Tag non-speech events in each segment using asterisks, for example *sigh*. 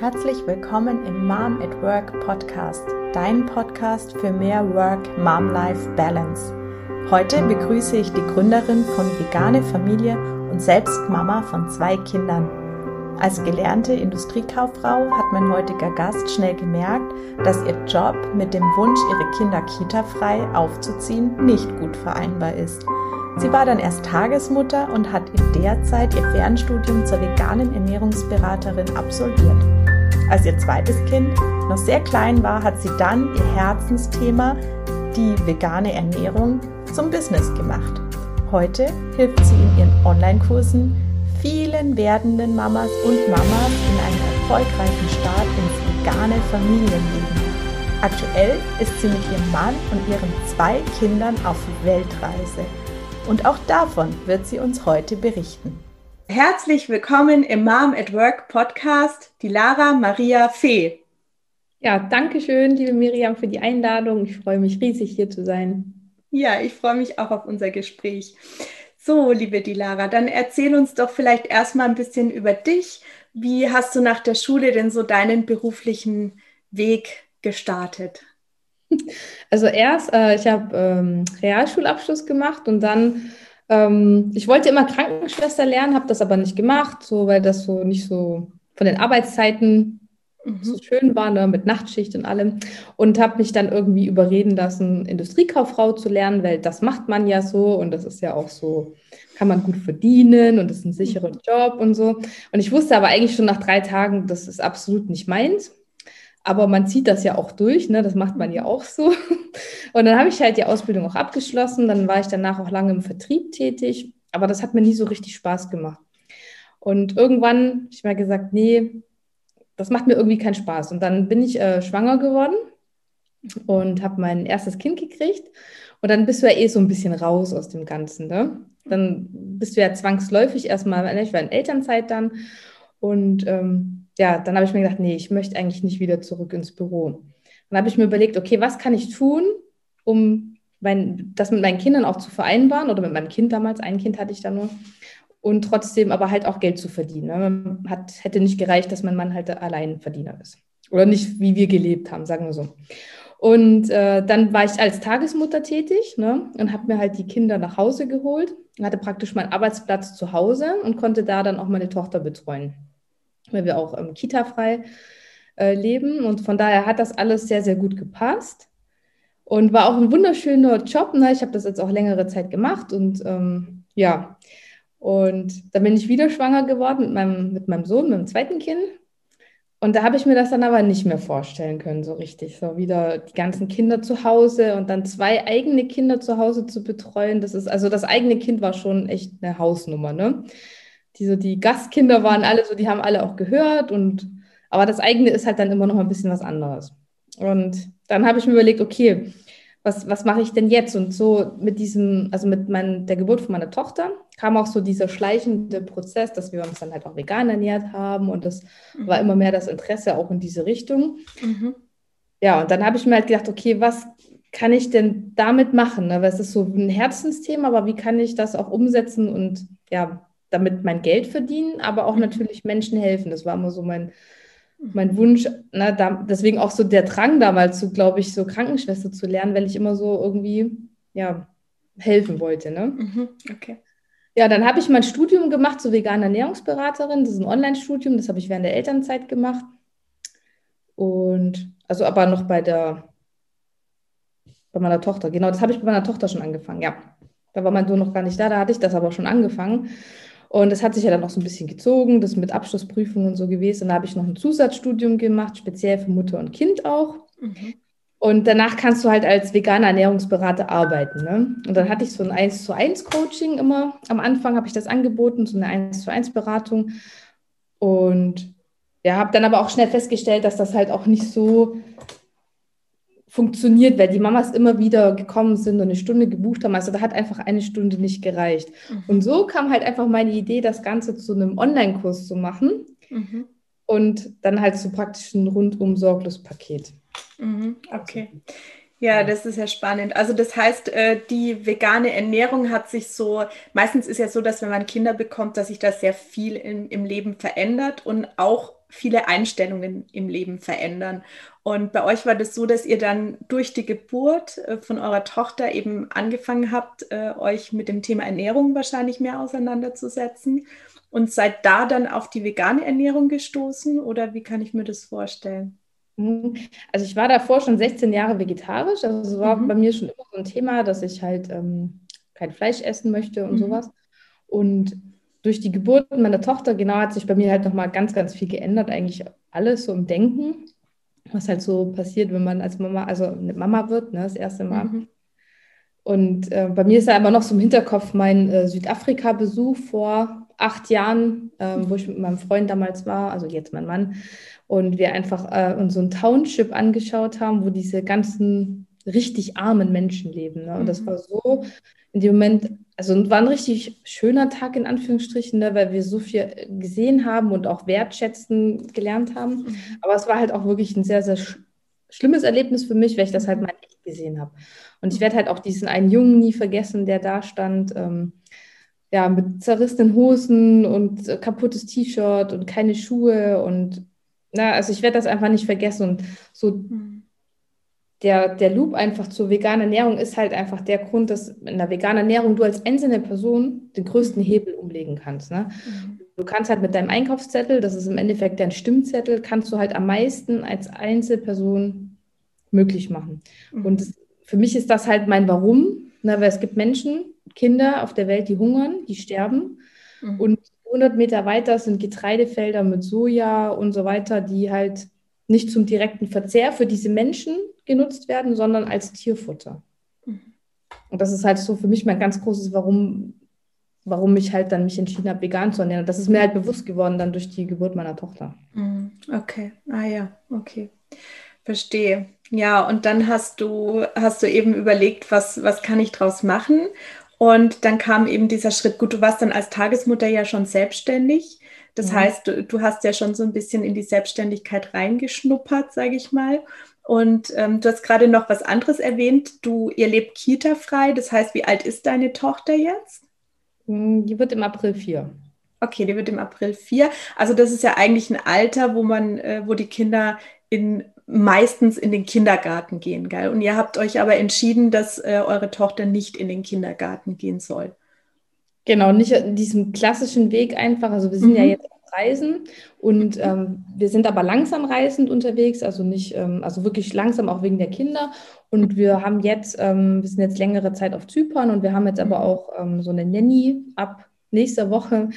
Herzlich willkommen im Mom at Work Podcast, dein Podcast für mehr Work-Mom-Life-Balance. Heute begrüße ich die Gründerin von Vegane Familie und selbst Mama von zwei Kindern. Als gelernte Industriekauffrau hat mein heutiger Gast schnell gemerkt, dass ihr Job mit dem Wunsch, ihre Kinder kitafrei aufzuziehen, nicht gut vereinbar ist. Sie war dann erst Tagesmutter und hat in der Zeit ihr Fernstudium zur veganen Ernährungsberaterin absolviert. Als ihr zweites Kind noch sehr klein war, hat sie dann ihr Herzensthema, die vegane Ernährung, zum Business gemacht. Heute hilft sie in ihren Online-Kursen vielen werdenden Mamas und Mamas in einen erfolgreichen Start ins vegane Familienleben. Aktuell ist sie mit ihrem Mann und ihren zwei Kindern auf Weltreise und auch davon wird sie uns heute berichten. Herzlich willkommen im Mom at Work Podcast, die Lara Maria Fee. Ja, danke schön, liebe Miriam, für die Einladung. Ich freue mich riesig, hier zu sein. Ja, ich freue mich auch auf unser Gespräch. So, liebe Dilara, dann erzähl uns doch vielleicht erstmal ein bisschen über dich. Wie hast du nach der Schule denn so deinen beruflichen Weg gestartet? *laughs* Also erst, äh, ich habe ähm, Realschulabschluss gemacht und dann, ähm, ich wollte immer Krankenschwester lernen, habe das aber nicht gemacht, so weil das so nicht so von den Arbeitszeiten mhm. so schön war, ne, mit Nachtschicht und allem. Und habe mich dann irgendwie überreden lassen, Industriekauffrau zu lernen, weil das macht man ja so und das ist ja auch so, kann man gut verdienen und das ist ein sicherer mhm. Job und so. Und ich wusste aber eigentlich schon nach drei Tagen, das ist absolut nicht meins. Aber man zieht das ja auch durch, ne? das macht man ja auch so. *laughs* Und dann habe ich halt die Ausbildung auch abgeschlossen. Dann war ich danach auch lange im Vertrieb tätig. Aber das hat mir nie so richtig Spaß gemacht. Und irgendwann habe ich mal gesagt, nee, das macht mir irgendwie keinen Spaß. Und dann bin ich äh, schwanger geworden und habe mein erstes Kind gekriegt. Und dann bist du ja eh so ein bisschen raus aus dem Ganzen. Ne? Dann bist du ja zwangsläufig erstmal, ich war in Elternzeit dann. Und ähm, ja, dann habe ich mir gedacht, nee, ich möchte eigentlich nicht wieder zurück ins Büro. Dann habe ich mir überlegt, okay, was kann ich tun, um mein, das mit meinen Kindern auch zu vereinbaren oder mit meinem Kind damals, ein Kind hatte ich da nur, und trotzdem aber halt auch Geld zu verdienen. Ne? Hat, hätte nicht gereicht, dass mein Mann halt Alleinverdiener ist. Oder nicht, wie wir gelebt haben, sagen wir so. Und äh, dann war ich als Tagesmutter tätig ne? und habe mir halt die Kinder nach Hause geholt, hatte praktisch meinen Arbeitsplatz zu Hause und konnte da dann auch meine Tochter betreuen weil wir auch ähm, kita-frei äh, leben. Und von daher hat das alles sehr, sehr gut gepasst. Und war auch ein wunderschöner Job. Ne? Ich habe das jetzt auch längere Zeit gemacht und ähm, ja. Und dann bin ich wieder schwanger geworden mit meinem, mit meinem Sohn, mit dem zweiten Kind. Und da habe ich mir das dann aber nicht mehr vorstellen können, so richtig. So wieder die ganzen Kinder zu Hause und dann zwei eigene Kinder zu Hause zu betreuen. Das ist, also das eigene Kind war schon echt eine Hausnummer, ne? Die so die Gastkinder waren alle so, die haben alle auch gehört und aber das eigene ist halt dann immer noch ein bisschen was anderes. Und dann habe ich mir überlegt, okay, was, was mache ich denn jetzt? Und so mit diesem, also mit mein, der Geburt von meiner Tochter kam auch so dieser schleichende Prozess, dass wir uns dann halt auch vegan ernährt haben und das mhm. war immer mehr das Interesse auch in diese Richtung. Mhm. Ja, und dann habe ich mir halt gedacht, okay, was kann ich denn damit machen? Ne? Weil es ist so ein Herzensthema, aber wie kann ich das auch umsetzen und ja, damit mein Geld verdienen, aber auch mhm. natürlich Menschen helfen. Das war immer so mein, mein Wunsch. Ne, da, deswegen auch so der Drang damals, so glaube ich, so Krankenschwester zu lernen, weil ich immer so irgendwie ja, helfen wollte. Ne? Mhm, okay. Ja, dann habe ich mein Studium gemacht zur veganen Ernährungsberaterin. Das ist ein Online-Studium, das habe ich während der Elternzeit gemacht. Und also aber noch bei der bei meiner Tochter. Genau, das habe ich bei meiner Tochter schon angefangen, ja. Da war mein Sohn noch gar nicht da, da hatte ich das aber schon angefangen. Und das hat sich ja dann auch so ein bisschen gezogen, das mit Abschlussprüfungen und so gewesen. Und da habe ich noch ein Zusatzstudium gemacht, speziell für Mutter und Kind auch. Mhm. Und danach kannst du halt als veganer Ernährungsberater arbeiten. Ne? Und dann hatte ich so ein 1 zu 1 Coaching immer. Am Anfang habe ich das angeboten, so eine 1 zu 1 Beratung. Und ja, habe dann aber auch schnell festgestellt, dass das halt auch nicht so funktioniert, weil die Mamas immer wieder gekommen sind und eine Stunde gebucht haben. Also da hat einfach eine Stunde nicht gereicht. Mhm. Und so kam halt einfach meine Idee, das Ganze zu einem Online-Kurs zu machen. Mhm. Und dann halt so praktisch ein rundum sorglos Paket. Mhm. Okay. Ja, das ist ja spannend. Also das heißt, äh, die vegane Ernährung hat sich so, meistens ist ja so, dass wenn man Kinder bekommt, dass sich das sehr viel im, im Leben verändert und auch viele Einstellungen im Leben verändern. Und bei euch war das so, dass ihr dann durch die Geburt äh, von eurer Tochter eben angefangen habt, äh, euch mit dem Thema Ernährung wahrscheinlich mehr auseinanderzusetzen und seid da dann auf die vegane Ernährung gestoßen oder wie kann ich mir das vorstellen? Mhm. Also ich war davor schon 16 Jahre vegetarisch. Also es war mhm. bei mir schon immer so ein Thema, dass ich halt ähm, kein Fleisch essen möchte und mhm. sowas. Und durch die Geburt meiner Tochter, genau, hat sich bei mir halt nochmal ganz, ganz viel geändert. Eigentlich alles so im Denken, was halt so passiert, wenn man als Mama, also eine Mama wird, ne, das erste Mal. Mhm. Und äh, bei mir ist da immer noch so im Hinterkopf mein äh, Südafrika-Besuch vor acht Jahren, äh, wo ich mit meinem Freund damals war, also jetzt mein Mann, und wir einfach äh, uns so ein Township angeschaut haben, wo diese ganzen richtig armen Menschen leben. Ne? Und das mhm. war so in dem Moment, also war ein richtig schöner Tag in Anführungsstrichen, ne? weil wir so viel gesehen haben und auch wertschätzen gelernt haben. Mhm. Aber es war halt auch wirklich ein sehr, sehr sch schlimmes Erlebnis für mich, weil ich das halt mal echt gesehen habe. Und ich werde halt auch diesen einen Jungen nie vergessen, der da stand. Ähm, ja, mit zerrissenen Hosen und äh, kaputtes T-Shirt und keine Schuhe und na, also ich werde das einfach nicht vergessen. Und so mhm. Der, der Loop einfach zur veganen Ernährung ist halt einfach der Grund, dass in der veganen Ernährung du als einzelne Person den größten Hebel umlegen kannst. Ne? Mhm. Du kannst halt mit deinem Einkaufszettel, das ist im Endeffekt dein Stimmzettel, kannst du halt am meisten als Einzelperson möglich machen. Mhm. Und das, für mich ist das halt mein Warum, ne? weil es gibt Menschen, Kinder auf der Welt, die hungern, die sterben. Mhm. Und 100 Meter weiter sind Getreidefelder mit Soja und so weiter, die halt nicht zum direkten Verzehr für diese Menschen genutzt werden, sondern als Tierfutter. Mhm. Und das ist halt so für mich mein ganz großes Warum, warum ich halt dann mich entschieden habe, vegan zu ernähren. Das ist mir halt bewusst geworden dann durch die Geburt meiner Tochter. Mhm. Okay, ah ja, okay. Verstehe. Ja, und dann hast du, hast du eben überlegt, was, was kann ich draus machen? Und dann kam eben dieser Schritt, gut, du warst dann als Tagesmutter ja schon selbstständig. Das ja. heißt, du, du, hast ja schon so ein bisschen in die Selbstständigkeit reingeschnuppert, sage ich mal. Und ähm, du hast gerade noch was anderes erwähnt. Du, ihr lebt Kita-frei. Das heißt, wie alt ist deine Tochter jetzt? Hm, die wird im April vier. Okay, die wird im April vier. Also das ist ja eigentlich ein Alter, wo man, äh, wo die Kinder in meistens in den Kindergarten gehen, geil. Und ihr habt euch aber entschieden, dass äh, eure Tochter nicht in den Kindergarten gehen soll. Genau, nicht diesen klassischen Weg einfach. Also wir sind mhm. ja jetzt Reisen und ähm, wir sind aber langsam reisend unterwegs, also nicht, ähm, also wirklich langsam auch wegen der Kinder. Und wir haben jetzt, ähm, wir sind jetzt längere Zeit auf Zypern und wir haben jetzt aber mhm. auch ähm, so eine Nanny ab nächster Woche,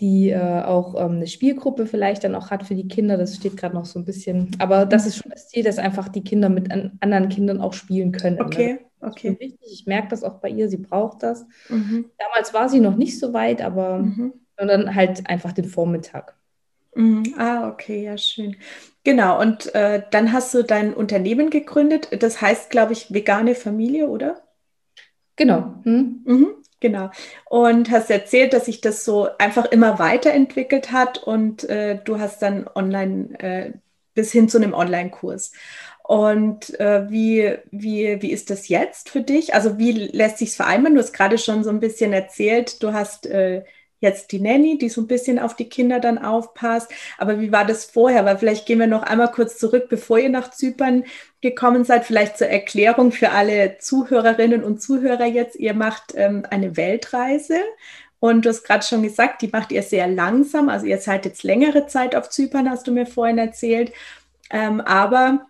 die äh, auch ähm, eine Spielgruppe vielleicht dann auch hat für die Kinder. Das steht gerade noch so ein bisschen. Aber das ist schon das Ziel, dass einfach die Kinder mit an, anderen Kindern auch spielen können. Ne? Okay, ne? okay. Wichtig. Ich merke das auch bei ihr, sie braucht das. Mhm. Damals war sie noch nicht so weit, aber mhm. Dann halt einfach den Vormittag. Mhm. Ah, okay, ja, schön. Genau, und äh, dann hast du dein Unternehmen gegründet. Das heißt, glaube ich, vegane Familie, oder? Genau. Hm? Mhm. Genau. Und hast erzählt, dass sich das so einfach immer weiterentwickelt hat und äh, du hast dann online äh, bis hin zu einem Online-Kurs. Und äh, wie, wie, wie ist das jetzt für dich? Also wie lässt sich vereinbaren? Du hast gerade schon so ein bisschen erzählt, du hast äh, jetzt die Nanny, die so ein bisschen auf die Kinder dann aufpasst. Aber wie war das vorher? Weil vielleicht gehen wir noch einmal kurz zurück, bevor ihr nach Zypern gekommen seid, vielleicht zur Erklärung für alle Zuhörerinnen und Zuhörer jetzt. Ihr macht ähm, eine Weltreise und du hast gerade schon gesagt, die macht ihr sehr langsam. Also ihr seid jetzt längere Zeit auf Zypern, hast du mir vorhin erzählt. Ähm, aber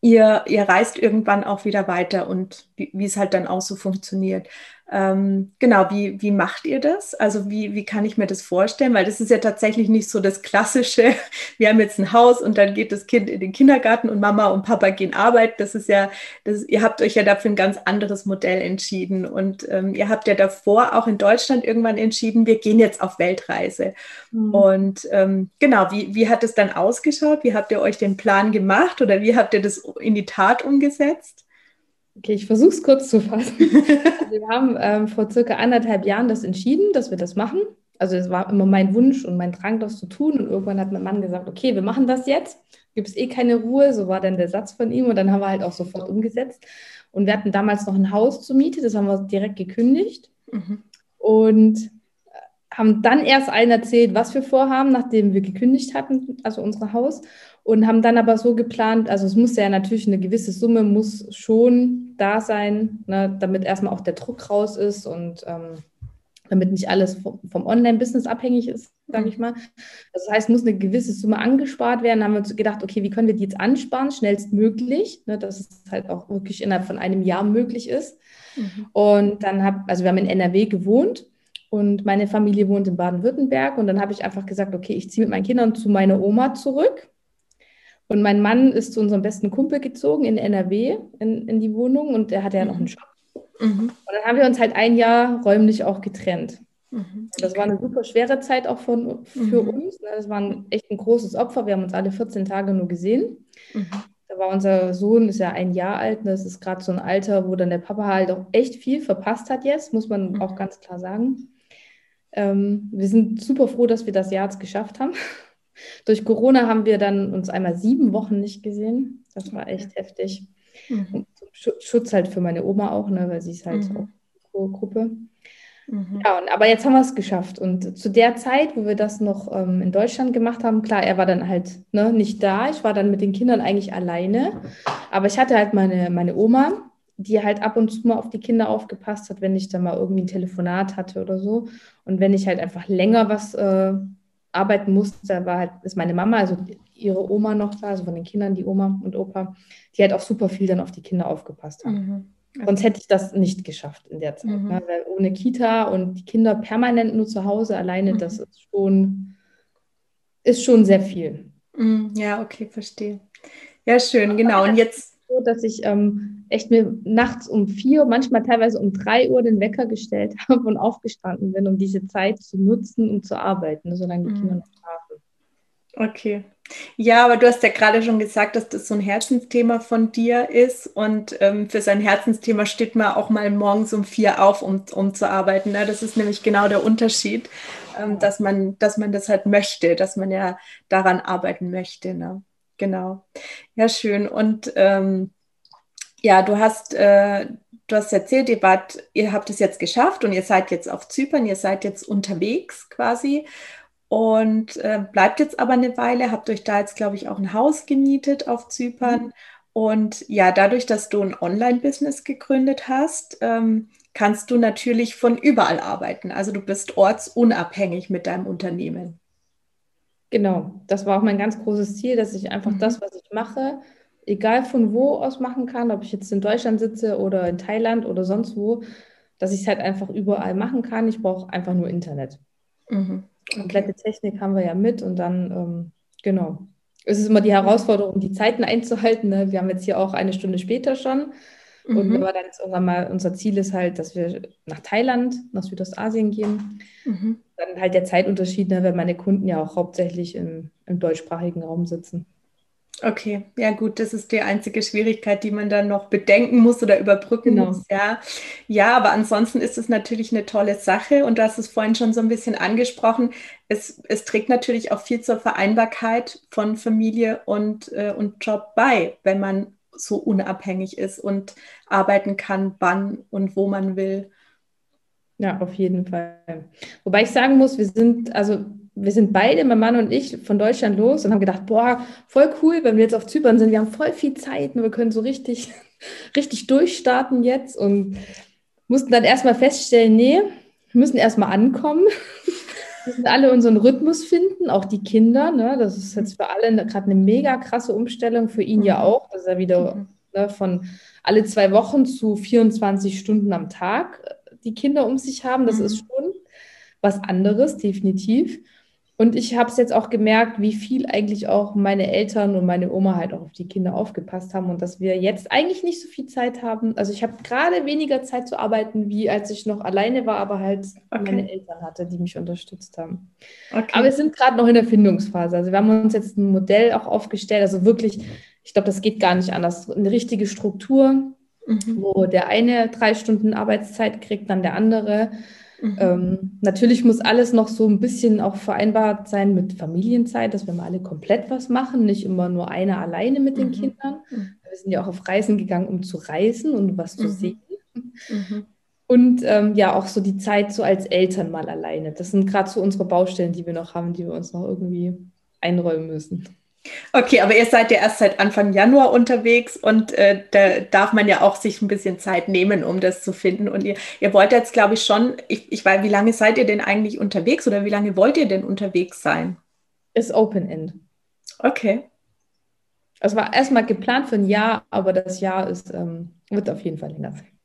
ihr, ihr reist irgendwann auch wieder weiter und wie, wie es halt dann auch so funktioniert. Ähm, genau, wie, wie macht ihr das? Also wie, wie kann ich mir das vorstellen? Weil das ist ja tatsächlich nicht so das Klassische, *laughs* wir haben jetzt ein Haus und dann geht das Kind in den Kindergarten und Mama und Papa gehen arbeiten. Das ist ja, das, ihr habt euch ja dafür ein ganz anderes Modell entschieden. Und ähm, ihr habt ja davor auch in Deutschland irgendwann entschieden, wir gehen jetzt auf Weltreise. Mhm. Und ähm, genau, wie, wie hat es dann ausgeschaut? Wie habt ihr euch den Plan gemacht oder wie habt ihr das in die Tat umgesetzt? Okay, ich versuche es kurz zu fassen. *laughs* Also wir haben ähm, vor circa anderthalb Jahren das entschieden, dass wir das machen. Also es war immer mein Wunsch und mein Drang, das zu tun. Und irgendwann hat mein Mann gesagt, okay, wir machen das jetzt. Gibt es eh keine Ruhe. So war dann der Satz von ihm. Und dann haben wir halt auch sofort umgesetzt. Und wir hatten damals noch ein Haus zur Miete. Das haben wir direkt gekündigt. Mhm. Und haben dann erst allen erzählt, was wir vorhaben, nachdem wir gekündigt hatten, also unser Haus. Und haben dann aber so geplant, also es muss ja natürlich eine gewisse Summe muss schon da sein, ne, damit erstmal auch der Druck raus ist und ähm, damit nicht alles vom, vom Online-Business abhängig ist, sage mhm. ich mal. Das heißt, muss eine gewisse Summe angespart werden. Da haben wir uns gedacht, okay, wie können wir die jetzt ansparen, schnellstmöglich, ne, dass es halt auch wirklich innerhalb von einem Jahr möglich ist. Mhm. Und dann habe, also wir haben in NRW gewohnt und meine Familie wohnt in Baden-Württemberg und dann habe ich einfach gesagt, okay, ich ziehe mit meinen Kindern zu meiner Oma zurück. Und mein Mann ist zu unserem besten Kumpel gezogen in NRW in, in die Wohnung und der hatte ja noch einen Job. Mhm. Und dann haben wir uns halt ein Jahr räumlich auch getrennt. Mhm. Das war eine super schwere Zeit auch von, für mhm. uns. Ne? Das war echt ein großes Opfer. Wir haben uns alle 14 Tage nur gesehen. Mhm. Da war unser Sohn, ist ja ein Jahr alt. Das ist gerade so ein Alter, wo dann der Papa halt auch echt viel verpasst hat jetzt, muss man mhm. auch ganz klar sagen. Ähm, wir sind super froh, dass wir das Jahr jetzt geschafft haben. Durch Corona haben wir dann uns einmal sieben Wochen nicht gesehen. Das war echt heftig. Mhm. Schutz halt für meine Oma auch, ne, weil sie ist halt mhm. auch Gruppe. Mhm. Ja, und, aber jetzt haben wir es geschafft. Und zu der Zeit, wo wir das noch ähm, in Deutschland gemacht haben, klar, er war dann halt ne, nicht da. Ich war dann mit den Kindern eigentlich alleine. Aber ich hatte halt meine, meine Oma, die halt ab und zu mal auf die Kinder aufgepasst hat, wenn ich dann mal irgendwie ein Telefonat hatte oder so. Und wenn ich halt einfach länger was äh, arbeiten musste, war halt, ist meine Mama, also ihre Oma noch da, also von den Kindern, die Oma und Opa, die halt auch super viel dann auf die Kinder aufgepasst haben. Mhm. Sonst hätte ich das nicht geschafft in der Zeit. Mhm. Ne? Weil ohne Kita und die Kinder permanent nur zu Hause alleine, mhm. das ist schon, ist schon sehr viel. Mhm. Ja, okay, verstehe. Ja, schön, genau. Und jetzt. So, dass ich ähm, echt mir nachts um vier, manchmal teilweise um drei Uhr den Wecker gestellt *laughs* habe und aufgestanden bin, um diese Zeit zu nutzen, um zu arbeiten, solange die Kinder mhm. noch schlafen. Okay, ja, aber du hast ja gerade schon gesagt, dass das so ein Herzensthema von dir ist. Und ähm, für sein Herzensthema steht man auch mal morgens um vier auf, um, um zu arbeiten. Ne? Das ist nämlich genau der Unterschied, ähm, dass, man, dass man das halt möchte, dass man ja daran arbeiten möchte. Ne? Genau. Ja, schön. Und ähm, ja, du hast, äh, du hast erzählt, ihr, wart, ihr habt es jetzt geschafft und ihr seid jetzt auf Zypern, ihr seid jetzt unterwegs quasi und äh, bleibt jetzt aber eine Weile, habt euch da jetzt, glaube ich, auch ein Haus gemietet auf Zypern. Mhm. Und ja, dadurch, dass du ein Online-Business gegründet hast, ähm, kannst du natürlich von überall arbeiten. Also du bist ortsunabhängig mit deinem Unternehmen. Genau, das war auch mein ganz großes Ziel, dass ich einfach mhm. das, was ich mache, egal von wo aus machen kann, ob ich jetzt in Deutschland sitze oder in Thailand oder sonst wo, dass ich es halt einfach überall machen kann. Ich brauche einfach nur Internet. Mhm. Komplette Technik haben wir ja mit und dann, ähm, genau. Es ist immer die Herausforderung, die Zeiten einzuhalten. Ne? Wir haben jetzt hier auch eine Stunde später schon. Mhm. Und aber dann ist irgendwann mal, unser Ziel ist halt, dass wir nach Thailand, nach Südostasien gehen. Mhm. Dann halt der Zeitunterschied, ne, weil meine Kunden ja auch hauptsächlich im, im deutschsprachigen Raum sitzen. Okay, ja gut, das ist die einzige Schwierigkeit, die man dann noch bedenken muss oder überbrücken genau. muss. Ja. ja, aber ansonsten ist es natürlich eine tolle Sache und du hast es vorhin schon so ein bisschen angesprochen. Es, es trägt natürlich auch viel zur Vereinbarkeit von Familie und, äh, und Job bei, wenn man so unabhängig ist und arbeiten kann, wann und wo man will. Ja, auf jeden Fall. Wobei ich sagen muss, wir sind, also wir sind beide, mein Mann und ich, von Deutschland los und haben gedacht, boah, voll cool, wenn wir jetzt auf Zypern sind, wir haben voll viel Zeit und wir können so richtig, *laughs* richtig durchstarten jetzt und mussten dann erstmal feststellen, nee, wir müssen erstmal ankommen. *laughs* Wir müssen alle unseren Rhythmus finden, auch die Kinder. Ne? Das ist jetzt für alle gerade eine mega krasse Umstellung, für ihn ja mhm. auch, dass er wieder mhm. ne, von alle zwei Wochen zu 24 Stunden am Tag die Kinder um sich haben. Das mhm. ist schon was anderes, definitiv. Und ich habe es jetzt auch gemerkt, wie viel eigentlich auch meine Eltern und meine Oma halt auch auf die Kinder aufgepasst haben und dass wir jetzt eigentlich nicht so viel Zeit haben. Also ich habe gerade weniger Zeit zu arbeiten, wie als ich noch alleine war, aber halt okay. meine Eltern hatte, die mich unterstützt haben. Okay. Aber wir sind gerade noch in der Findungsphase. Also wir haben uns jetzt ein Modell auch aufgestellt, also wirklich, ich glaube, das geht gar nicht anders. Eine richtige Struktur, mhm. wo der eine drei Stunden Arbeitszeit kriegt, dann der andere. Mhm. Ähm, natürlich muss alles noch so ein bisschen auch vereinbart sein mit Familienzeit, dass wir mal alle komplett was machen, nicht immer nur einer alleine mit den mhm. Kindern. Mhm. Wir sind ja auch auf Reisen gegangen, um zu reisen und was zu mhm. sehen. Mhm. Und ähm, ja, auch so die Zeit so als Eltern mal alleine. Das sind gerade so unsere Baustellen, die wir noch haben, die wir uns noch irgendwie einräumen müssen. Okay, aber ihr seid ja erst seit Anfang Januar unterwegs und äh, da darf man ja auch sich ein bisschen Zeit nehmen, um das zu finden. Und ihr, ihr wollt jetzt, glaube ich, schon, ich, ich weiß, wie lange seid ihr denn eigentlich unterwegs oder wie lange wollt ihr denn unterwegs sein? Ist Open End. Okay. Es war erstmal geplant für ein Jahr, aber das Jahr ist, ähm, wird auf jeden Fall länger sein.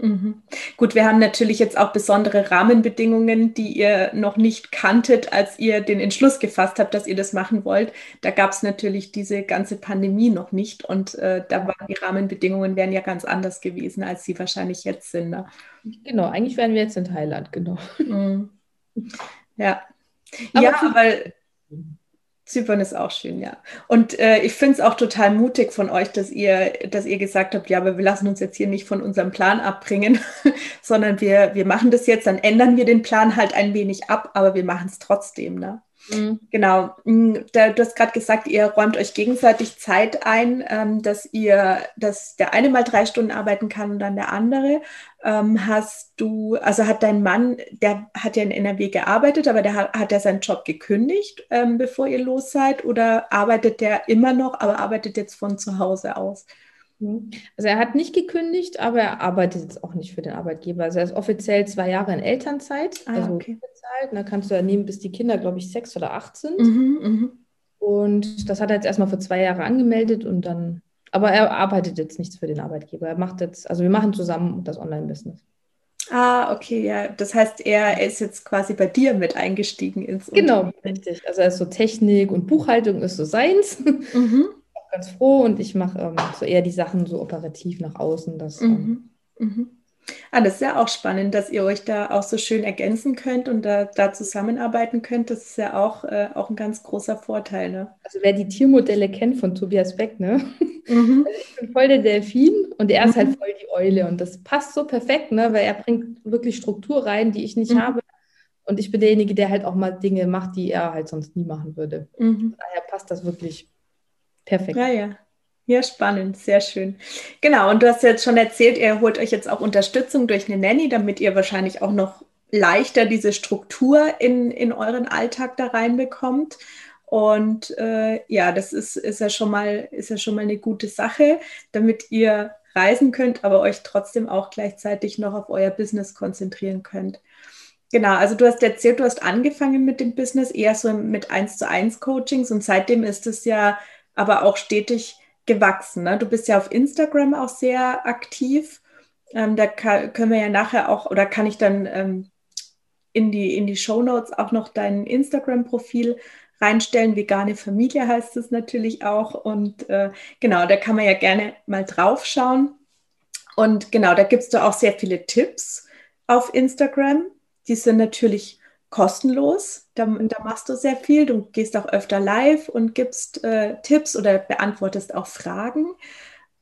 Mhm. Gut, wir haben natürlich jetzt auch besondere Rahmenbedingungen, die ihr noch nicht kanntet, als ihr den Entschluss gefasst habt, dass ihr das machen wollt. Da gab es natürlich diese ganze Pandemie noch nicht und äh, da waren die Rahmenbedingungen wären ja ganz anders gewesen, als sie wahrscheinlich jetzt sind. Ne? Genau, eigentlich wären wir jetzt in Thailand, genau. Mhm. Ja. Aber ja, weil Zypern ist auch schön, ja. Und äh, ich finde es auch total mutig von euch, dass ihr, dass ihr gesagt habt, ja, aber wir lassen uns jetzt hier nicht von unserem Plan abbringen, *laughs* sondern wir, wir machen das jetzt, dann ändern wir den Plan halt ein wenig ab, aber wir machen es trotzdem. Ne? Mhm. Genau. Da, du hast gerade gesagt, ihr räumt euch gegenseitig Zeit ein, ähm, dass ihr, dass der eine mal drei Stunden arbeiten kann und dann der andere. Ähm, hast du, also hat dein Mann, der hat ja in NRW gearbeitet, aber der hat, hat er seinen Job gekündigt, ähm, bevor ihr los seid, oder arbeitet der immer noch, aber arbeitet jetzt von zu Hause aus? Mhm. Also er hat nicht gekündigt, aber er arbeitet jetzt auch nicht für den Arbeitgeber. Also er ist offiziell zwei Jahre in Elternzeit, ah, also okay. bezahlt. Da kannst du ja nehmen, bis die Kinder, glaube ich, sechs oder acht sind. Mhm, mh. Und das hat er jetzt erstmal für zwei Jahre angemeldet und dann, aber er arbeitet jetzt nichts für den Arbeitgeber. Er macht jetzt, also wir machen zusammen das Online-Business. Ah, okay, ja. Das heißt, er ist jetzt quasi bei dir mit eingestiegen ins Genau, richtig. Also er ist so Technik und Buchhaltung ist so seins. Mhm ganz froh und ich mache ähm, so eher die Sachen so operativ nach außen. Das, ähm, mhm. Mhm. Ah, das ist ja auch spannend, dass ihr euch da auch so schön ergänzen könnt und da, da zusammenarbeiten könnt. Das ist ja auch, äh, auch ein ganz großer Vorteil. Ne? Also wer die Tiermodelle kennt von Tobias Beck, ne? Mhm. *laughs* Also ich bin voll der Delfin und er ist halt mhm. voll die Eule und das passt so perfekt, ne? weil er bringt wirklich Struktur rein, die ich nicht mhm. habe. Und ich bin derjenige, der halt auch mal Dinge macht, die er halt sonst nie machen würde. Mhm. Daher passt das wirklich Perfekt. Ja, ja. Ja, spannend, sehr schön. Genau, und du hast jetzt schon erzählt, ihr holt euch jetzt auch Unterstützung durch eine Nanny, damit ihr wahrscheinlich auch noch leichter diese Struktur in, in euren Alltag da reinbekommt. Und äh, ja, das ist, ist, ja schon mal, ist ja schon mal eine gute Sache, damit ihr reisen könnt, aber euch trotzdem auch gleichzeitig noch auf euer Business konzentrieren könnt. Genau, also du hast erzählt, du hast angefangen mit dem Business eher so mit 1 zu 1 Coachings und seitdem ist es ja aber auch stetig gewachsen. Ne? Du bist ja auf Instagram auch sehr aktiv. Ähm, da kann, können wir ja nachher auch, oder kann ich dann ähm, in die, in die Show Notes auch noch dein Instagram-Profil reinstellen. Vegane Familie heißt es natürlich auch. Und äh, genau, da kann man ja gerne mal drauf schauen. Und genau, da gibst du auch sehr viele Tipps auf Instagram. Die sind natürlich kostenlos. Da, da, machst du sehr viel. Du gehst auch öfter live und gibst äh, Tipps oder beantwortest auch Fragen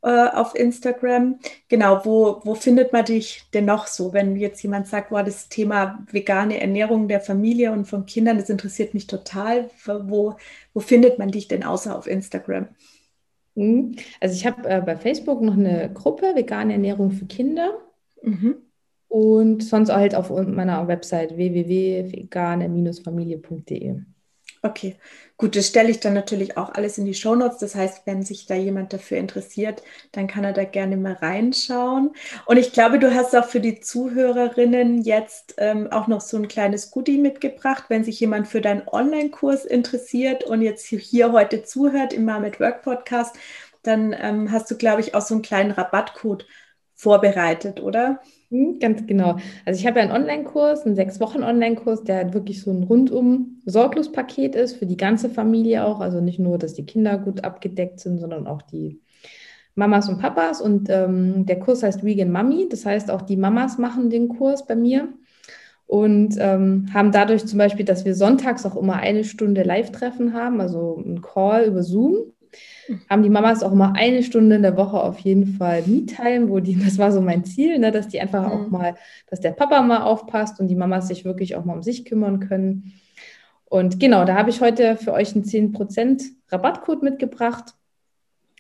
äh, auf Instagram. Genau, wo, wo findet man dich denn noch so, wenn jetzt jemand sagt, wow, das Thema vegane Ernährung der Familie und von Kindern, das interessiert mich total. Wo, wo findet man dich denn außer auf Instagram? Mhm. Also ich habe äh, bei Facebook noch eine Gruppe Vegane Ernährung für Kinder. Mhm. Und sonst halt auf meiner Website www.vegane-familie.de. Okay, gut, das stelle ich dann natürlich auch alles in die Shownotes. Das heißt, wenn sich da jemand dafür interessiert, dann kann er da gerne mal reinschauen. Und ich glaube, du hast auch für die Zuhörerinnen jetzt ähm, auch noch so ein kleines Goodie mitgebracht, wenn sich jemand für deinen Online-Kurs interessiert und jetzt hier heute zuhört im Mom at Work Podcast, dann ähm, hast du, glaube ich, auch so einen kleinen Rabattcode vorbereitet, oder? Hm, ganz genau. Also ich habe ja einen Online-Kurs, einen sechs Wochen Online-Kurs, der halt wirklich so ein rundum Sorglospaket ist für die ganze Familie auch. Also nicht nur, dass die Kinder gut abgedeckt sind, sondern auch die Mamas und Papas. Und ähm, der Kurs heißt Vegan Mummy. Das heißt, auch die Mamas machen den Kurs bei mir und ähm, haben dadurch zum Beispiel, dass wir sonntags auch immer eine Stunde Live-Treffen haben, also ein Call über Zoom haben die Mamas auch mal eine Stunde in der Woche auf jeden Fall Me-Time, wo die, *laughs* das war so mein Ziel, ne, dass die einfach mhm. auch mal, dass der Papa mal aufpasst und die Mamas sich wirklich auch mal um sich kümmern können. Und genau, da habe ich heute für euch einen 10% Rabattcode mitgebracht.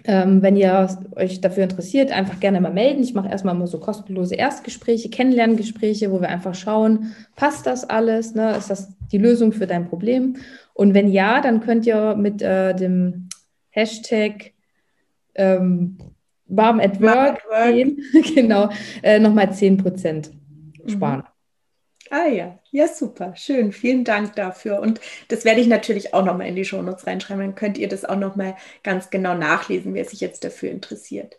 Ähm, wenn ihr euch dafür interessiert, einfach gerne mal melden. Ich mache erstmal immer so kostenlose Erstgespräche, Kennenlerngespräche, wo wir einfach schauen, passt das alles? Ne? Ist das die Lösung für dein Problem? Und wenn ja, dann könnt ihr mit äh, dem Hashtag ähm, Mom at Work, Mom at work. Gehen, *laughs* genau, äh, nochmal 10 Prozent sparen. Mhm. Ah ja, ja, super, schön. Vielen Dank dafür. Und das werde ich natürlich auch nochmal in die Shownotes reinschreiben. Dann könnt ihr das auch nochmal ganz genau nachlesen, wer sich jetzt dafür interessiert.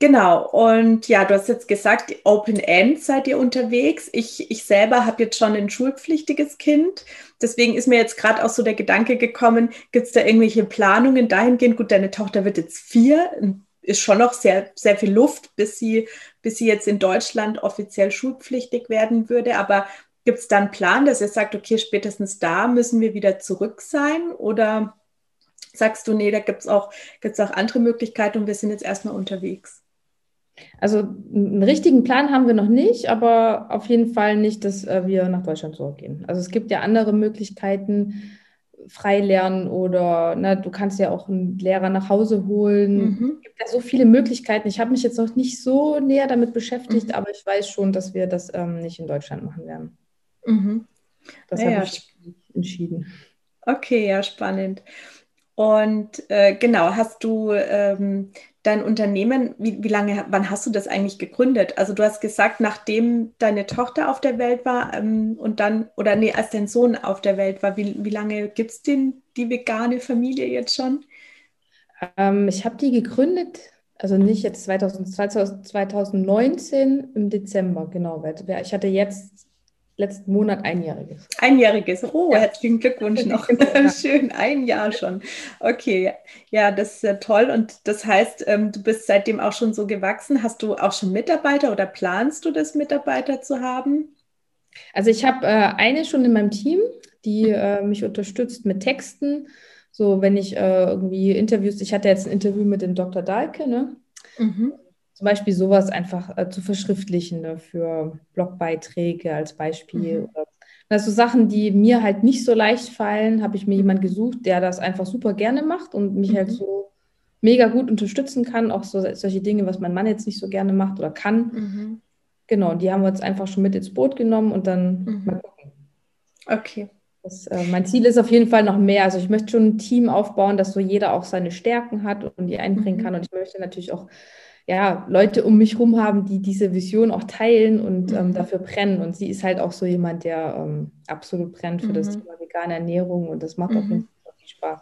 Genau, und ja, du hast jetzt gesagt, Open End seid ihr unterwegs. Ich, ich selber habe jetzt schon ein schulpflichtiges Kind. Deswegen ist mir jetzt gerade auch so der Gedanke gekommen, gibt es da irgendwelche Planungen dahingehend? Gut, deine Tochter wird jetzt vier, ist schon noch sehr, sehr viel Luft, bis sie bis sie jetzt in Deutschland offiziell schulpflichtig werden würde. Aber gibt es da einen Plan, dass ihr sagt, okay, spätestens da müssen wir wieder zurück sein? Oder sagst du, nee, da gibt es auch, gibt's auch andere Möglichkeiten und wir sind jetzt erstmal unterwegs? Also einen richtigen Plan haben wir noch nicht, aber auf jeden Fall nicht, dass äh, wir nach Deutschland zurückgehen. Also es gibt ja andere Möglichkeiten, frei lernen oder ne, du kannst ja auch einen Lehrer nach Hause holen. Mhm. Es gibt ja so viele Möglichkeiten. Ich habe mich jetzt noch nicht so näher damit beschäftigt, mhm. aber ich weiß schon, dass wir das ähm, nicht in Deutschland machen werden. Mhm. Das ja, habe ich entschieden. Okay, ja, spannend. Und äh, genau, hast du ähm, dein Unternehmen, wie, wie lange, wann hast du das eigentlich gegründet? Also du hast gesagt, nachdem deine Tochter auf der Welt war ähm, und dann, oder nee, als dein Sohn auf der Welt war, wie, wie lange gibt es den, die vegane Familie jetzt schon? Ähm, ich habe die gegründet, also nicht jetzt 2000, 2019 im Dezember, genau. Ich hatte jetzt letzten Monat einjähriges. Einjähriges. Oh, ja. herzlichen Glückwunsch noch. *laughs* Schön, ein Jahr schon. Okay, ja, das ist ja toll. Und das heißt, ähm, du bist seitdem auch schon so gewachsen. Hast du auch schon Mitarbeiter oder planst du das, Mitarbeiter zu haben? Also ich habe äh, eine schon in meinem Team, die äh, mich unterstützt mit Texten. So, wenn ich äh, irgendwie Interviews, ich hatte jetzt ein Interview mit dem Dr. Dahlke, ne? Mhm zum Beispiel sowas einfach äh, zu verschriftlichen ne, für Blogbeiträge als Beispiel. Mhm. Also Sachen, die mir halt nicht so leicht fallen, habe ich mir jemanden gesucht, der das einfach super gerne macht und mich halt mhm. halt so mega gut unterstützen kann. Auch so solche Dinge, was mein Mann jetzt nicht so gerne macht oder kann. Mhm. Genau, die haben wir jetzt einfach schon mit ins Boot genommen und dann mhm. mal gucken. Okay. Das, äh, mein Ziel ist auf jeden Fall noch mehr. Also ich möchte schon ein Team aufbauen, dass so jeder auch seine Stärken hat und die einbringen mhm. kann. Und ich möchte natürlich auch ja, Leute um mich herum haben, die diese Vision auch teilen und ähm, mhm. dafür brennen. Und sie ist halt auch so jemand, der ähm, absolut brennt für mhm. das Thema vegane Ernährung und das macht mhm. auf jeden Fall viel Spaß.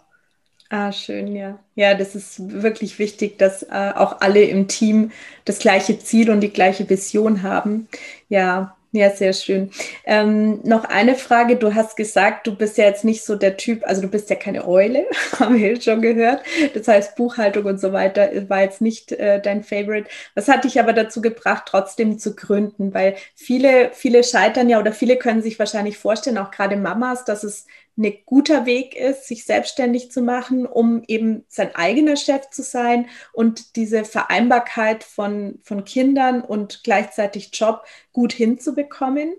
Ah, schön, ja. Ja, das ist wirklich wichtig, dass äh, auch alle im Team das gleiche Ziel und die gleiche Vision haben. Ja, ja, sehr schön. Ähm, noch eine Frage. Du hast gesagt, du bist ja jetzt nicht so der Typ, also du bist ja keine Eule, *laughs* haben wir schon gehört. Das heißt, Buchhaltung und so weiter war jetzt nicht äh, dein Favorite. Was hat dich aber dazu gebracht, trotzdem zu gründen? Weil viele, viele scheitern ja oder viele können sich wahrscheinlich vorstellen, auch gerade Mamas, dass es ein guter Weg ist, sich selbstständig zu machen, um eben sein eigener Chef zu sein und diese Vereinbarkeit von, von Kindern und gleichzeitig Job gut hinzubekommen.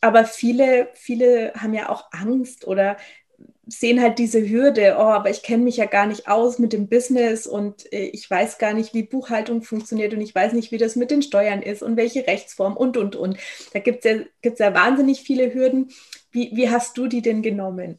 Aber viele, viele haben ja auch Angst oder sehen halt diese Hürde, oh, aber ich kenne mich ja gar nicht aus mit dem Business und äh, ich weiß gar nicht, wie Buchhaltung funktioniert und ich weiß nicht, wie das mit den Steuern ist und welche Rechtsform und, und, und. Da gibt es ja, gibt's ja wahnsinnig viele Hürden. Wie, wie hast du die denn genommen?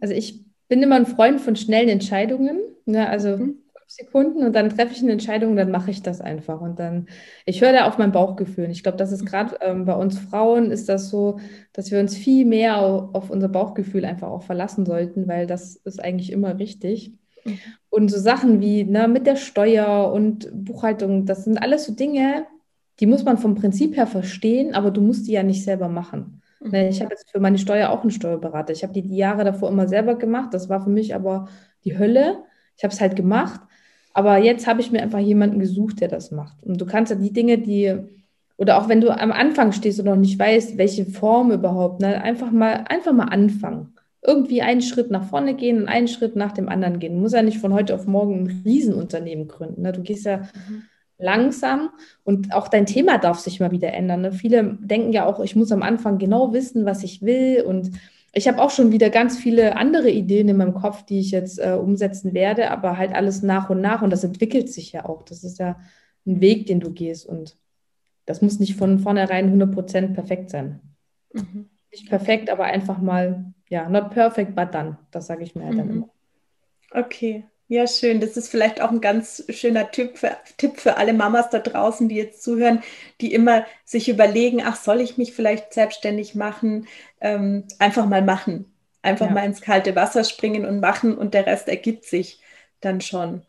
Also ich bin immer ein Freund von schnellen Entscheidungen. Ne? Also mhm. Sekunden und dann treffe ich eine Entscheidung und dann mache ich das einfach. Und dann, ich höre da auf mein Bauchgefühl. Und ich glaube, das ist mhm. gerade ähm, bei uns Frauen ist das so, dass wir uns viel mehr auf unser Bauchgefühl einfach auch verlassen sollten, weil das ist eigentlich immer richtig. Mhm. Und so Sachen wie ne, mit der Steuer und Buchhaltung, das sind alles so Dinge, die muss man vom Prinzip her verstehen, aber du musst die ja nicht selber machen. Mhm. Ich habe jetzt für meine Steuer auch einen Steuerberater. Ich habe die, die Jahre davor immer selber gemacht. Das war für mich aber die Hölle. Ich habe es halt gemacht. Aber jetzt habe ich mir einfach jemanden gesucht, der das macht. Und du kannst ja die Dinge, die, oder auch wenn du am Anfang stehst und noch nicht weißt, welche Form überhaupt, ne, einfach mal, einfach mal anfangen. Irgendwie einen Schritt nach vorne gehen und einen Schritt nach dem anderen gehen. Du musst ja nicht von heute auf morgen ein Riesenunternehmen gründen. Ne? Du gehst ja mhm langsam und auch dein Thema darf sich mal wieder ändern. Ne? Viele denken ja auch, ich muss am Anfang genau wissen, was ich will und ich habe auch schon wieder ganz viele andere Ideen in meinem Kopf, die ich jetzt äh, umsetzen werde, aber halt alles nach und nach und das entwickelt sich ja auch. Das ist ja ein Weg, den du gehst und das muss nicht von vornherein 100% perfekt sein. Mhm. Nicht perfekt, aber einfach mal, ja, not perfect, but done. Das sage ich mir halt mhm. dann immer. Okay, ja, schön. Das ist vielleicht auch ein ganz schöner Tipp für, Tipp für alle Mamas da draußen, die jetzt zuhören, die immer sich überlegen, ach, soll ich mich vielleicht selbstständig machen? Ähm, einfach mal machen. Einfach ja. mal ins kalte Wasser springen und machen und der Rest ergibt sich dann schon.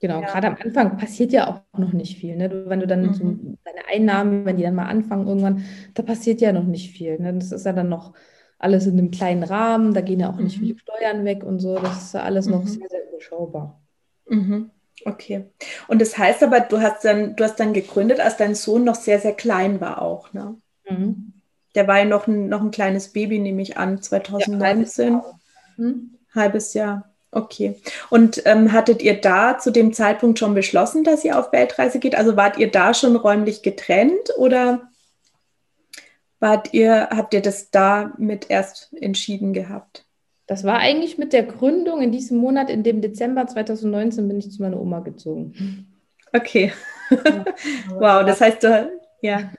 Genau, ja. gerade am Anfang passiert ja auch noch nicht viel. Ne? wenn du dann mhm. so deine Einnahmen, wenn die dann mal anfangen irgendwann, da passiert ja noch nicht viel. Ne? Das ist ja dann noch alles in einem kleinen Rahmen, da gehen ja auch nicht mhm. viele Steuern weg und so. Das ist ja alles noch mhm. sehr, sehr überschaubar. Mhm. Okay. Und das heißt aber, du hast dann, du hast dann gegründet, als dein Sohn noch sehr, sehr klein war auch, ne? Mhm. Der war ja noch ein, noch ein kleines Baby, nehme ich an, 2019. Ja, hm? halbes Jahr. Okay. Und ähm, hattet ihr da zu dem Zeitpunkt schon beschlossen, dass ihr auf Weltreise geht? Also wart ihr da schon räumlich getrennt oder wart ihr, habt ihr das da mit erst entschieden gehabt? Das war eigentlich mit der Gründung in diesem Monat, in dem Dezember 2019 bin ich zu meiner Oma gezogen. Okay. *laughs* wow, das heißt, du, ja,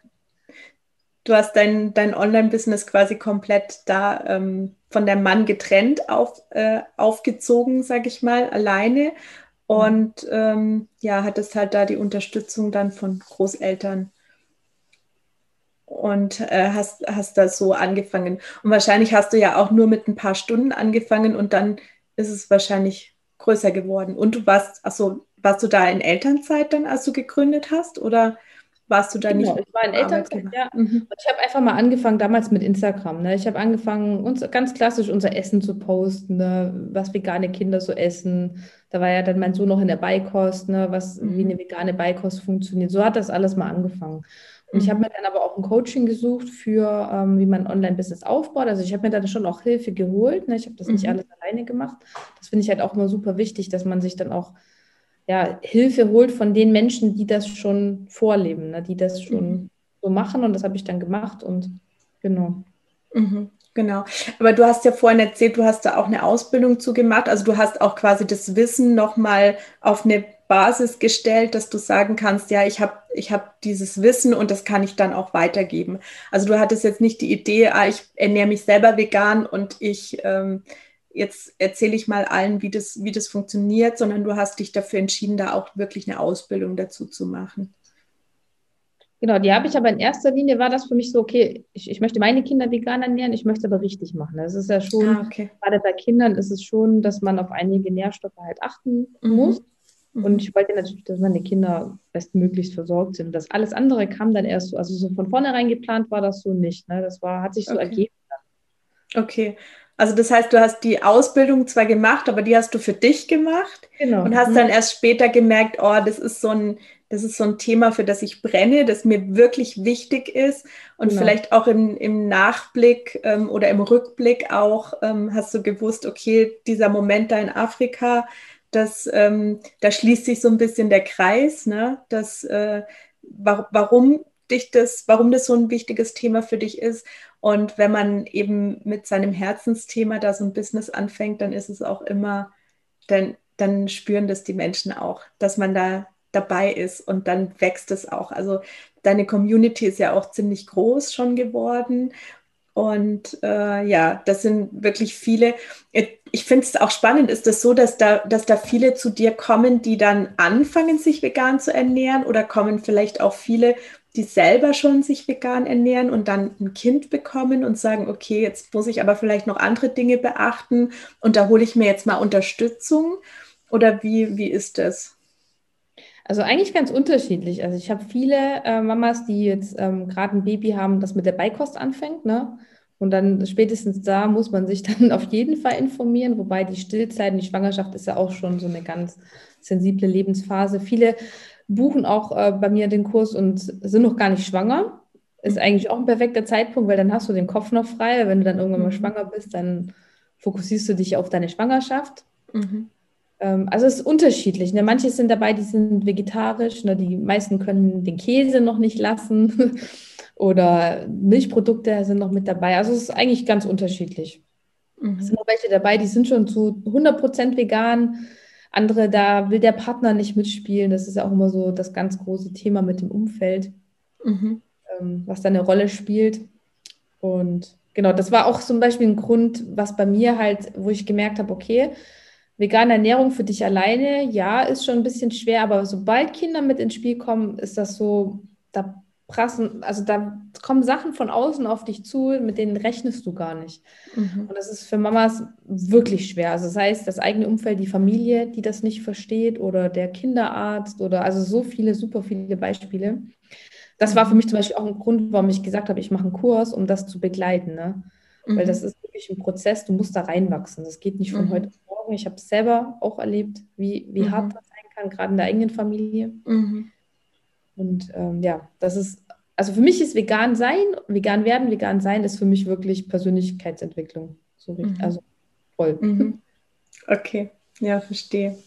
du hast dein, dein Online-Business quasi komplett da ähm, von der Mann getrennt auf, äh, aufgezogen, sage ich mal, alleine. Und ähm, ja, hattest halt da die Unterstützung dann von Großeltern und äh, hast, hast da so angefangen. Und wahrscheinlich hast du ja auch nur mit ein paar Stunden angefangen und dann ist es wahrscheinlich größer geworden. Und du warst, also warst du da in Elternzeit dann, als du gegründet hast? Oder warst du da genau, nicht? Ich war in Elternzeit, ja. Mhm. ich habe einfach mal angefangen damals mit Instagram. Ne? Ich habe angefangen, uns ganz klassisch unser Essen zu posten, ne? was vegane Kinder so essen. Da war ja dann mein Sohn noch in der Beikost, ne? was, mhm. wie eine vegane Beikost funktioniert. So hat das alles mal angefangen. Und ich habe mhm. mir dann aber auch ein Coaching gesucht für, ähm, wie man Online-Business aufbaut. Also ich habe mir dann schon auch Hilfe geholt. Ne? Ich habe das mhm. nicht alles alleine gemacht. Das finde ich halt auch immer super wichtig, dass man sich dann auch ja, Hilfe holt von den Menschen, die das schon vorleben, ne? die das schon mhm. so machen. Und das habe ich dann gemacht und genau. Mhm. Genau. Aber du hast ja vorhin erzählt, du hast da auch eine Ausbildung zu gemacht. Also du hast auch quasi das Wissen nochmal auf eine Basis gestellt, dass du sagen kannst, ja, ich habe ich hab dieses Wissen und das kann ich dann auch weitergeben. Also du hattest jetzt nicht die Idee, ah, ich ernähre mich selber vegan und ich ähm, jetzt erzähle ich mal allen, wie das, wie das funktioniert, sondern du hast dich dafür entschieden, da auch wirklich eine Ausbildung dazu zu machen. Genau, die habe ich aber in erster Linie war das für mich so, okay, ich, ich möchte meine Kinder vegan ernähren, ich möchte aber richtig machen. Das ist ja schon, ah, okay. gerade bei Kindern ist es schon, dass man auf einige Nährstoffe halt achten mhm. muss. Und mhm. ich wollte natürlich, dass meine Kinder bestmöglichst versorgt sind. Und das alles andere kam dann erst so, also so von vornherein geplant war das so nicht. Ne? Das war, hat sich so okay. ergeben. Okay. Also das heißt, du hast die Ausbildung zwar gemacht, aber die hast du für dich gemacht genau. und hast mhm. dann erst später gemerkt, oh, das ist so ein, das ist so ein Thema, für das ich brenne, das mir wirklich wichtig ist. Und genau. vielleicht auch im, im Nachblick ähm, oder im Rückblick auch ähm, hast du gewusst, okay, dieser Moment da in Afrika, das, ähm, da schließt sich so ein bisschen der Kreis, ne? dass, äh, wa warum dich das, warum das so ein wichtiges Thema für dich ist. Und wenn man eben mit seinem Herzensthema da so ein Business anfängt, dann ist es auch immer, dann, dann spüren das die Menschen auch, dass man da dabei ist und dann wächst es auch. Also deine Community ist ja auch ziemlich groß schon geworden und äh, ja, das sind wirklich viele. Ich finde es auch spannend, ist das so, dass da, dass da viele zu dir kommen, die dann anfangen, sich vegan zu ernähren oder kommen vielleicht auch viele, die selber schon sich vegan ernähren und dann ein Kind bekommen und sagen, okay, jetzt muss ich aber vielleicht noch andere Dinge beachten und da hole ich mir jetzt mal Unterstützung oder wie, wie ist das? Also eigentlich ganz unterschiedlich. Also ich habe viele äh, Mamas, die jetzt ähm, gerade ein Baby haben, das mit der Beikost anfängt, ne? Und dann spätestens da muss man sich *laughs* dann auf jeden Fall informieren, wobei die Stillzeit, die Schwangerschaft ist ja auch schon so eine ganz sensible Lebensphase. Viele buchen auch äh, bei mir den Kurs und sind noch gar nicht schwanger. Ist eigentlich auch ein perfekter Zeitpunkt, weil dann hast du den Kopf noch frei. Wenn du dann irgendwann mal mhm. schwanger bist, dann fokussierst du dich auf deine Schwangerschaft. Mhm. Ähm, also es ist unterschiedlich. Ne? Manche sind dabei, die sind vegetarisch, ne? die meisten können den Käse noch nicht lassen. *laughs* Oder Milchprodukte sind noch mit dabei. Also es ist eigentlich ganz unterschiedlich. Mhm. Es sind noch welche dabei, die sind schon zu 100% vegan. Andere, da will der Partner nicht mitspielen. Das ist auch immer so das ganz große Thema mit dem Umfeld, mhm. ähm, was da eine Rolle spielt. Und genau, das war auch zum Beispiel ein Grund, was bei mir halt, wo ich gemerkt habe, okay, vegane Ernährung für dich alleine, ja, ist schon ein bisschen schwer, aber sobald Kinder mit ins Spiel kommen, ist das so, da prassen, also da kommen Sachen von außen auf dich zu, mit denen rechnest du gar nicht. Mhm. Und das ist für Mamas wirklich schwer. Also das heißt, das eigene Umfeld, die Familie, die das nicht versteht oder der Kinderarzt oder also so viele, super viele Beispiele. Das war für mich zum Beispiel auch ein Grund, warum ich gesagt habe, ich mache einen Kurs, um das zu begleiten. Ne? Mhm. Weil das ist wirklich ein Prozess, du musst da reinwachsen. Das geht nicht von mhm. heute auf morgen. Ich habe es selber auch erlebt, wie, wie hart mhm. das sein kann, gerade in der eigenen Familie. Mhm. Und ähm, ja, das ist, also für mich ist vegan sein, vegan werden, vegan sein ist für mich wirklich Persönlichkeitsentwicklung. So richtig, mhm. also voll. Mhm. Okay, ja, verstehe.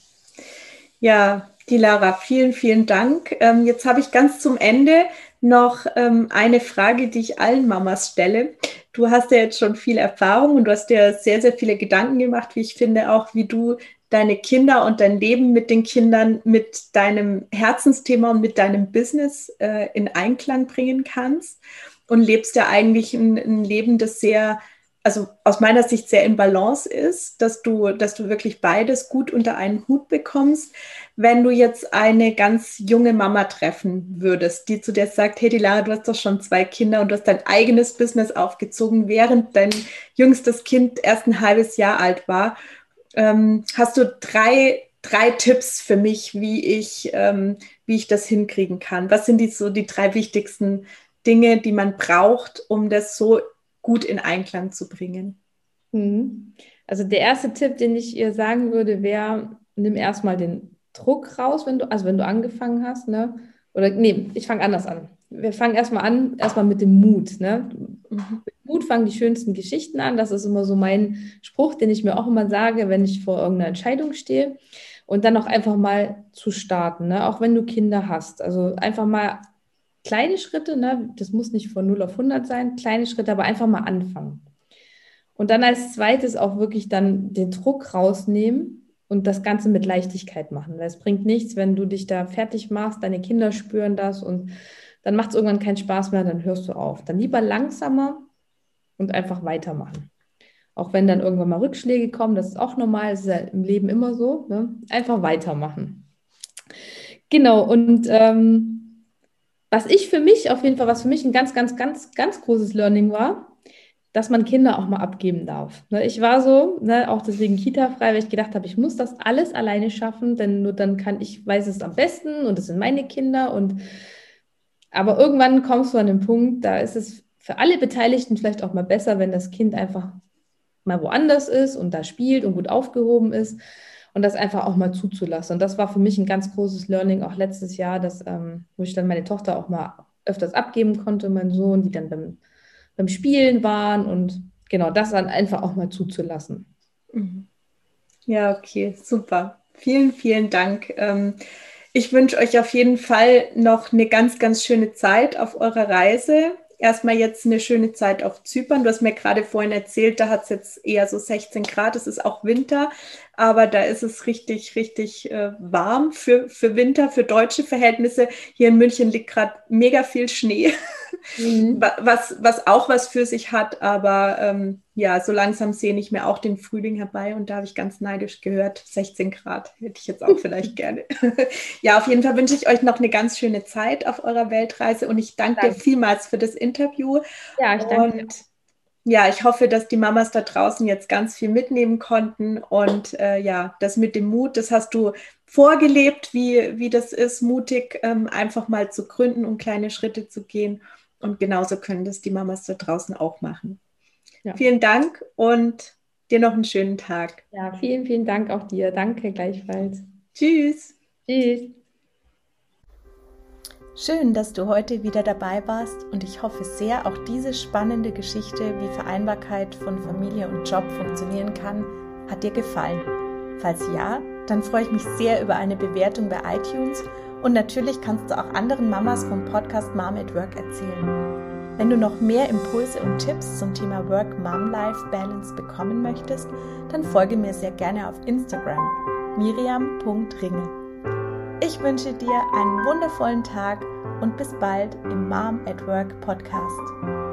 Ja, die Lara, vielen, vielen Dank. Ähm, jetzt habe ich ganz zum Ende noch ähm, eine Frage, die ich allen Mamas stelle. Du hast ja jetzt schon viel Erfahrung und du hast dir sehr, sehr viele Gedanken gemacht, wie ich finde, auch wie du deine Kinder und dein Leben mit den Kindern mit deinem Herzensthema und mit deinem Business äh, in Einklang bringen kannst und lebst ja eigentlich ein, ein, Leben, das sehr, also aus meiner Sicht sehr in Balance ist, dass du, dass du wirklich beides gut unter einen Hut bekommst. Wenn du jetzt eine ganz junge Mama treffen würdest, die zu dir sagt, hey, die Lara, du hast doch schon zwei Kinder und du hast dein eigenes Business aufgezogen, während dein jüngstes Kind erst ein halbes Jahr alt war ähm, hast du drei, drei Tipps für mich, wie ich, ähm, wie ich das hinkriegen kann? Was sind die so die drei wichtigsten Dinge, die man braucht, um das so gut in Einklang zu bringen? Mhm. Also der erste Tipp, den ich ihr sagen würde, wäre, nimm erstmal den Druck raus, wenn du, also wenn du angefangen hast, ne? Oder nee, ich fange anders an. Wir fangen erstmal an, erstmal mit dem Mut. Ne? Mhm. Mit Mut fangen die schönsten Geschichten an. Das ist immer so mein Spruch, den ich mir auch immer sage, wenn ich vor irgendeiner Entscheidung stehe. Und dann auch einfach mal zu starten, ne? auch wenn du Kinder hast. Also einfach mal kleine Schritte, ne? das muss nicht von 0 auf 100 sein, kleine Schritte, aber einfach mal anfangen. Und dann als zweites auch wirklich dann den Druck rausnehmen und das Ganze mit Leichtigkeit machen. Weil es bringt nichts, wenn du dich da fertig machst, deine Kinder spüren das und dann macht es irgendwann keinen Spaß mehr, dann hörst du auf. Dann lieber langsamer und einfach weitermachen. Auch wenn dann irgendwann mal Rückschläge kommen, das ist auch normal, das ist ja im Leben immer so. Ne? Einfach weitermachen. Genau, und ähm, was ich für mich auf jeden Fall, was für mich ein ganz, ganz, ganz, ganz großes Learning war, dass man Kinder auch mal abgeben darf. Ne, ich war so, ne, auch deswegen Kita-frei, weil ich gedacht habe, ich muss das alles alleine schaffen, denn nur dann kann ich, weiß es am besten und es sind meine Kinder und aber irgendwann kommst du an den Punkt, da ist es für alle Beteiligten vielleicht auch mal besser, wenn das Kind einfach mal woanders ist und da spielt und gut aufgehoben ist und das einfach auch mal zuzulassen. Und das war für mich ein ganz großes Learning auch letztes Jahr, dass, ähm, wo ich dann meine Tochter auch mal öfters abgeben konnte, mein Sohn, die dann beim beim Spielen waren und genau das dann einfach auch mal zuzulassen. Mhm. Ja, okay, super. Vielen, vielen Dank. Ähm, ich wünsche euch auf jeden Fall noch eine ganz, ganz schöne Zeit auf eurer Reise. Erstmal jetzt eine schöne Zeit auf Zypern. Du hast mir gerade vorhin erzählt, da hat es jetzt eher so 16 Grad. Es ist auch Winter, aber da ist es richtig, richtig äh, warm für, für Winter, für deutsche Verhältnisse. Hier in München liegt gerade mega viel Schnee. mhm. *laughs* was, was auch was für sich hat. Aber ähm, ja, so langsam sehne ich mir auch den Frühling herbei und da habe ich ganz neidisch gehört, 16 Grad hätte ich jetzt auch vielleicht *laughs* gerne. *laughs* ja, auf jeden Fall wünsche ich euch noch eine ganz schöne Zeit auf eurer Weltreise und ich danke, danke. dir vielmals für das Interview. Ja, ich danke. Und ja, ich hoffe, dass die Mamas da draußen jetzt ganz viel mitnehmen konnten und äh, ja, das mit dem Mut, das hast du vorgelebt, wie, wie das ist, mutig ähm, einfach mal zu gründen und kleine Schritte zu gehen. Und genauso können das die Mamas da draußen auch machen. Ja. Vielen Dank und dir noch einen schönen Tag. Ja, vielen, vielen Dank auch dir. Danke gleichfalls. Tschüss. Tschüss. Schön, dass du heute wieder dabei warst und ich hoffe sehr, auch diese spannende Geschichte, wie Vereinbarkeit von Familie und Job funktionieren kann, hat dir gefallen. Falls ja, dann freue ich mich sehr über eine Bewertung bei iTunes und natürlich kannst du auch anderen Mamas vom Podcast Mom at Work erzählen. Wenn du noch mehr Impulse und Tipps zum Thema Work-Mom-Life-Balance bekommen möchtest, dann folge mir sehr gerne auf Instagram miriam.ringe. Ich wünsche dir einen wundervollen Tag und bis bald im Mom at Work Podcast.